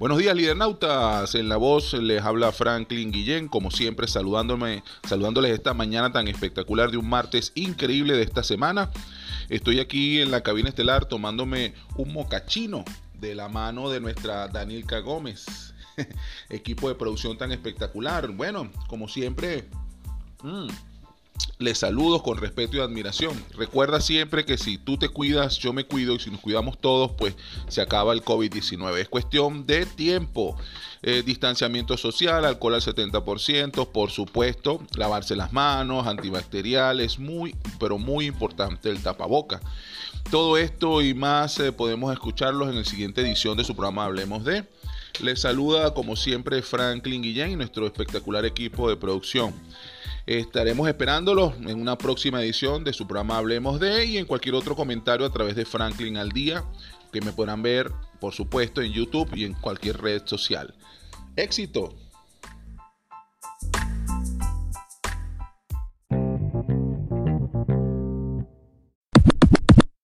Buenos días, lidernautas. En la voz les habla Franklin Guillén, como siempre, saludándome, saludándoles esta mañana tan espectacular de un martes increíble de esta semana. Estoy aquí en la cabina estelar tomándome un mocachino de la mano de nuestra Danielka Gómez. Equipo de producción tan espectacular. Bueno, como siempre, mmm, les saludo con respeto y admiración. Recuerda siempre que si tú te cuidas, yo me cuido y si nos cuidamos todos, pues se acaba el COVID-19. Es cuestión de tiempo. Eh, distanciamiento social, alcohol al 70%, por supuesto, lavarse las manos, antibacteriales, muy, pero muy importante el tapaboca. Todo esto y más eh, podemos escucharlos en la siguiente edición de su programa Hablemos de. Les saluda como siempre Franklin Guillén y nuestro espectacular equipo de producción. Estaremos esperándolos en una próxima edición de su programa Hablemos de y en cualquier otro comentario a través de Franklin al día que me podrán ver, por supuesto, en YouTube y en cualquier red social. Éxito.